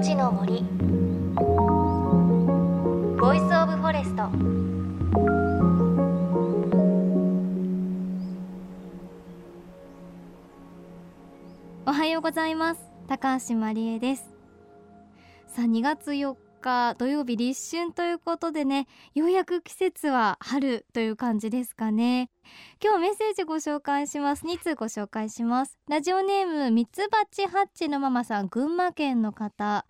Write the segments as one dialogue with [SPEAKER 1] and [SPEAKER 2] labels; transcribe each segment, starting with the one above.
[SPEAKER 1] ちの森。 Voice of Forest。
[SPEAKER 2] おはようございます。高橋真理恵です。さあ2月4日土曜日立春ということでねようやく季節は春という感じですかね。今日メッセージご紹介します。2通ご紹介します。ラジオネームミツバチハッチのママさん群馬県の方。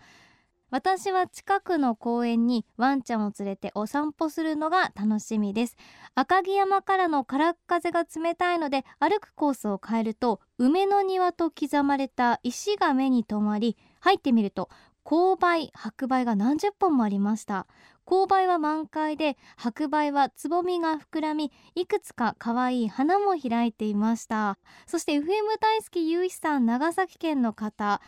[SPEAKER 2] 私は近くの公園にワンちゃんを連れてお散歩するのが楽しみです。赤城山からの空っ風が冷たいので歩くコースを変えると梅の庭と刻まれた石が目に留まり入ってみると勾配白梅が何十本もありました。勾配は満開で白梅はつぼみが膨らみいくつか可愛い花も開いていました。そして FM 大好きゆういさん長崎県の方。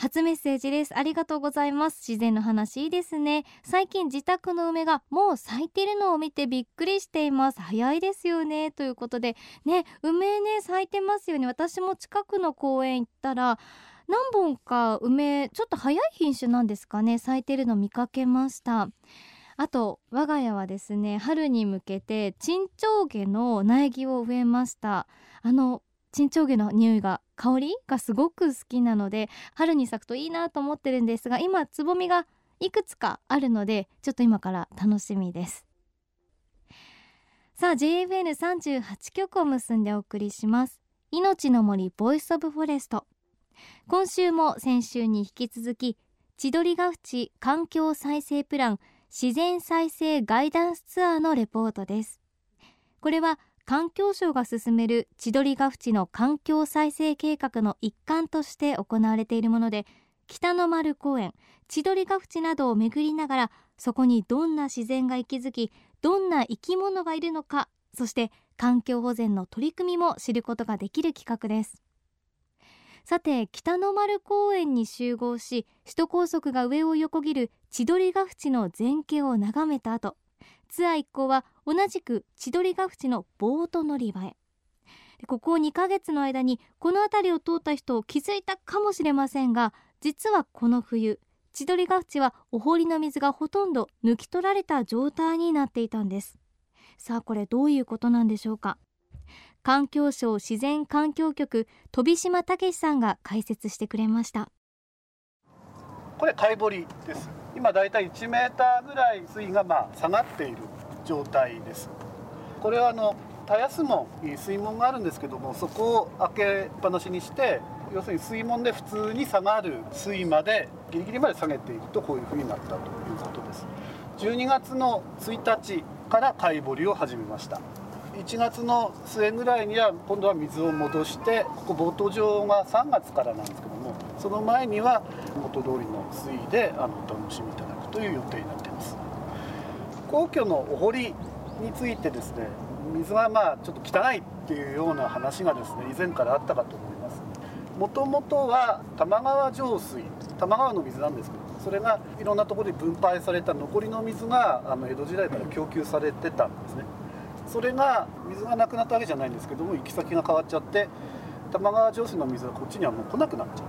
[SPEAKER 2] 初メッセージです。ありがとうございます。自然の話いいですね。最近自宅の梅がもう咲いてるのを見てびっくりしています。早いですよね。ということでね梅ね咲いてますよね。私も近くの公園行ったら何本か梅ちょっと早い品種なんですかね。咲いてるの見かけました。あと我が家はですね春に向けて沈丁花の苗木を植えました。あの沈丁花の匂いが香りがすごく好きなので春に咲くといいなと思ってるんですが今つぼみがいくつかあるのでちょっと今から楽しみです。さあ JFN38 曲を結んでお送りします。いのちの森 Voice of Forest。今週も先週に引き続き千鳥ヶ淵環境再生プラン自然再生ガイダンスツアーのレポートです。これは環境省が進める千鳥ヶ淵の環境再生計画の一環として行われているもので北の丸公園千鳥ヶ淵などを巡りながらそこにどんな自然が息づきどんな生き物がいるのかそして環境保全の取り組みも知ることができる企画です。さて北の丸公園に集合し首都高速が上を横切る千鳥ヶ淵の全景を眺めた後ツアー一行は同じく千鳥ヶ淵のボート乗り場へ。ここ2ヶ月の間にこの辺りを通った人を気づいたかもしれませんが実はこの冬千鳥ヶ淵はお堀の水がほとんど抜き取られた状態になっていたんです。さあこれどういうことなんでしょうか？環境省自然環境局飛島武さんが解説してくれました。
[SPEAKER 3] これ貝堀です。今だいたい1メーターぐらい水位がまあ下がっている状態です。これはあの田安門水門があるんですけどもそこを開けっぱなしにして要するに水門で普通に下がる水位までギリギリまで下げていくとこういうふうになったということです。12月の1日から貝掘りを始めました。1月の末ぐらいには今度は水を戻してここボート場が3月からなんですけどもその前には元通りの水位であのお楽しみいただくという予定になっています。皇居のお堀についてですね水がまあちょっと汚いっていうような話がですね以前からあったかと思います。もともとは玉川上水玉川の水なんですけどそれがいろんなところに分配された残りの水があの江戸時代から供給されてたんですね。それが水がなくなったわけじゃないんですけども行き先が変わっちゃって玉川上水の水がこっちにはもう来なくなっちゃっ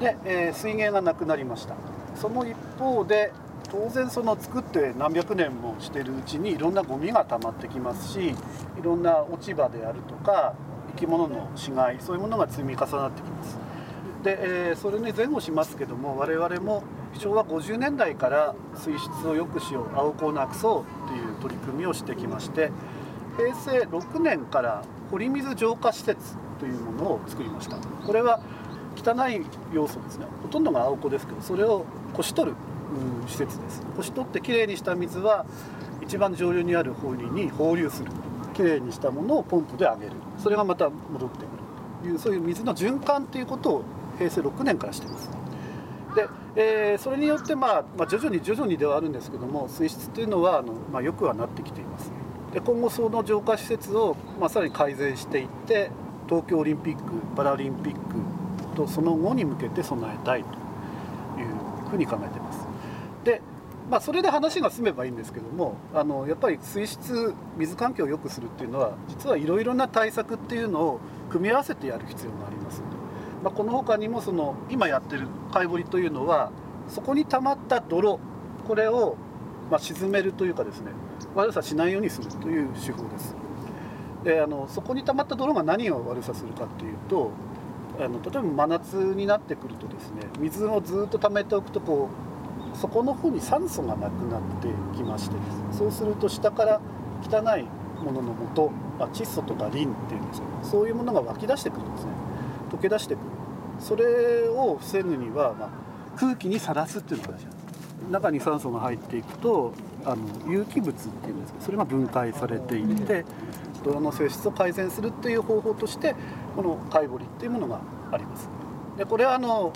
[SPEAKER 3] た。で、えー、水源がなくなりました。その一方で当然その作って何百年もしてるうちにいろんなゴミが溜まってきますしいろんな落ち葉であるとか生き物の死骸そういうものが積み重なってきます。で、えー、それに前後しますけども我々も昭和50年代から水質を良くしよう青子をなくそうという取り組みをしてきまして平成6年から堀水浄化施設というものを作りました。これは汚い要素ですね。ほとんどが青子ですけどそれをこし取る施設です。こし取ってきれいにした水は一番上流にある堀に放流する。きれいにしたものをポンプで上げる。それがまた戻ってくる。というそういう水の循環ということを平成6年からしてます。で、えー、それによって、まあ、まあ、徐々に徐々にではあるんですけども水質というのはあの、まあ、よくはなってきています。で今後その浄化施設を、まあ、さらに改善していって東京オリンピック・パラリンピックとその後に向けて備えたいというふうに考えています。でまあ、それで話が済めばいいんですけどもあのやっぱり水質水環境を良くするっていうのは実はいろいろな対策っていうのを組み合わせてやる必要があります。まあ、この他にもその今やってる貝掘りというのはそこに溜まった泥これをま沈めるというかですね悪さしないようにするという手法です。であのそこに溜まった泥が何を悪さするかっていうとあの例えば真夏になってくるとですね水をずっと溜めておくとこう底の方に酸素がなくなってきましてそうすると下から汚いものの元、ま、窒素とかリンっていうんですけどそういうものが湧き出してくるんですね。溶け出してくそれを防ぐには、まあ、空気にさらすっていうのが大事なんです。中に酸素が入っていくとあの有機物っていうんですけどそれが分解されていって泥の性質を改善するっていう方法としてこの貝掘りっていうものがあります。でこれはあの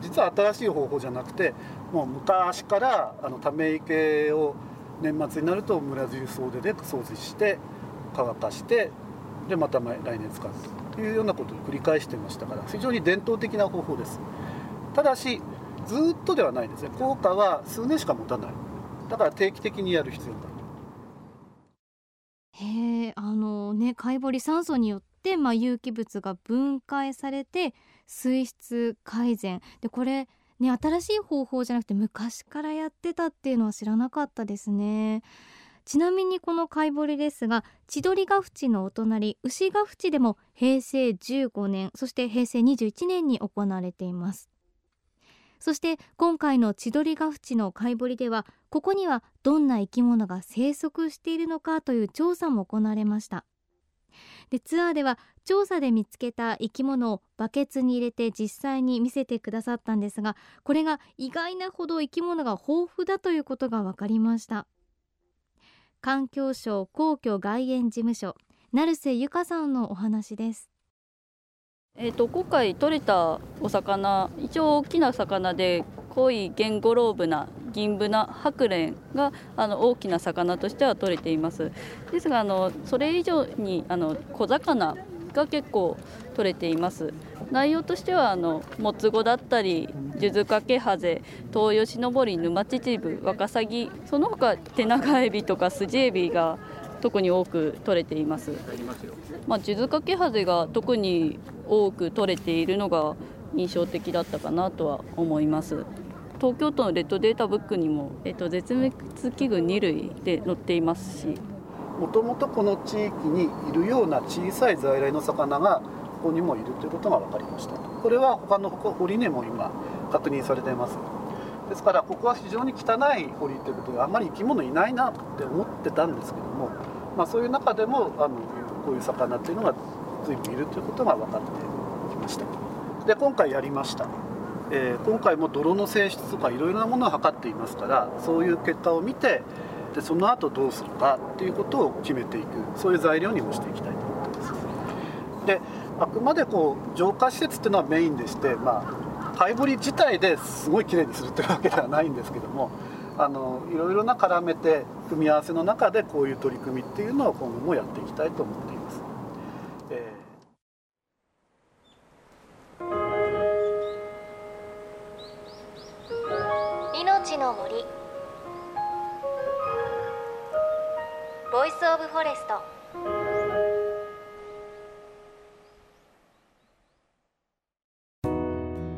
[SPEAKER 3] 実は新しい方法じゃなくてもう昔からあのため池を年末になると村中総出で掃除して乾かしてでまた来年使うというようなことを繰り返してましたから非常に伝統的な方法です。ただしずっとではないですね。効果は数年しか持たない。だから定期的にやる必要がある。
[SPEAKER 2] へえあのね貝掘り酸素によってまあ有機物が分解されて水質改善。でこれね新しい方法じゃなくて昔からやってたっていうのは知らなかったですね。ちなみにこの貝掘りですが千鳥ヶ淵のお隣牛ヶ淵でも平成15年そして平成21年に行われています。そして今回の千鳥ヶ淵の貝掘りではここにはどんな生き物が生息しているのかという調査も行われました。でツアーでは調査で見つけた生き物をバケツに入れて実際に見せてくださったんですがこれが意外なほど生き物が豊富だということが分かりました。環境省皇居外苑事務所成瀬由香さんのお話です。
[SPEAKER 4] えーと、今回取れたお魚一応大きな魚で濃いゲンゴロウブナ銀ブナハクレンがあの大きな魚としては取れています。ですがあのそれ以上にあの小魚が結構取れています。内容としてはあのもつごだったり数珠かけハゼ東ヨシノボリ沼チチブワカサギその他テナガエビとかスジエビが特に多く取れています。まあ、数珠かけハゼが特に多く取れているのが印象的だったかなとは思います。東京都のレッドデータブックにも、えっと、絶滅危惧2類で載っていますし
[SPEAKER 3] もともとこの地域にいるような小さい在来の魚がここにもいるということが分かりました。これは他の堀根も今確認されています。ですからここは非常に汚い堀ということであんまり生き物いないなって思ってたんですけども、まあ、そういう中でもあのこういう魚っていうのが随分いるということが分かってきました。で今回やりました、えー、今回も泥の性質とかいろいろなものを測っていますからそういう結果を見てでその後どうするかっていうことを決めていく。そういう材料にもしていきたいと思ってます。であくまでこう浄化施設っていうのはメインでしてまあハイブリ自体ですごいきれいにするというわけではないんですけどもあのいろいろな絡めて組み合わせの中でこういう取り組みっていうのを今後もやっていきたいと思っています。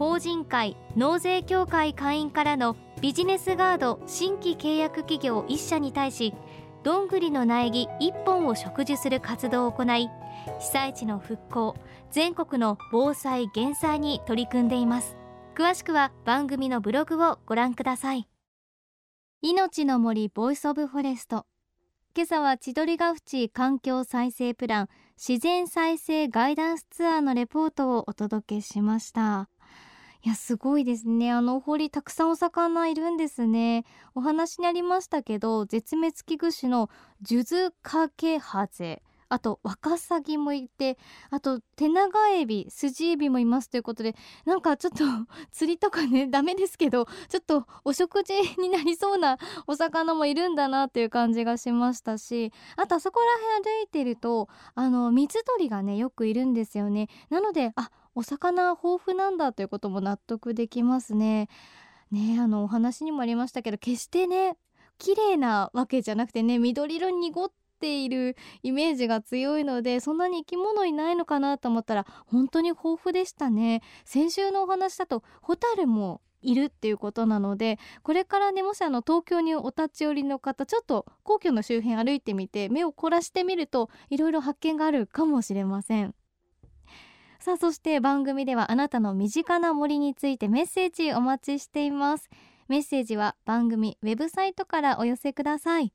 [SPEAKER 1] 法人会納税協会会員からのビジネスガード新規契約企業1社に対しどんぐりの苗木1本を植樹する活動を行い被災地の復興全国の防災減災に取り組んでいます。詳しくは番組のブログをご覧ください。いのちの森 Voice of Forest。今朝は千鳥ヶ淵環境再生プラン自然再生ガイダンスツアーのレポートをお届けしました。いやすごいですね。あのお堀たくさんお魚いるんですね。お話にありましたけど絶滅危惧種のジュズカケハゼ。
[SPEAKER 2] あとワカサギもいてあとテナガエビスジエビもいますということでなんかちょっと 釣りとかねダメですけどちょっとお食事になりそうな お魚もいるんだなっていう感じがしましたしあとあそこら辺歩いてるとあの水鳥がねよくいるんですよね。なのであお魚豊富なんだということも納得できますね。ねあのお話にもありましたけど決してね綺麗なわけじゃなくてね緑色に濁っているイメージが強いのでそんなに生き物いないのかなと思ったら本当に豊富でしたね。先週のお話だとホタルもいるっていうことなのでこれからねもしあの東京にお立ち寄りの方ちょっと皇居の周辺歩いてみて目を凝らしてみるといろいろ発見があるかもしれません。さあそして番組ではあなたの身近な森についてメッセージお待ちしています。メッセージは番組ウェブサイトからお寄せください。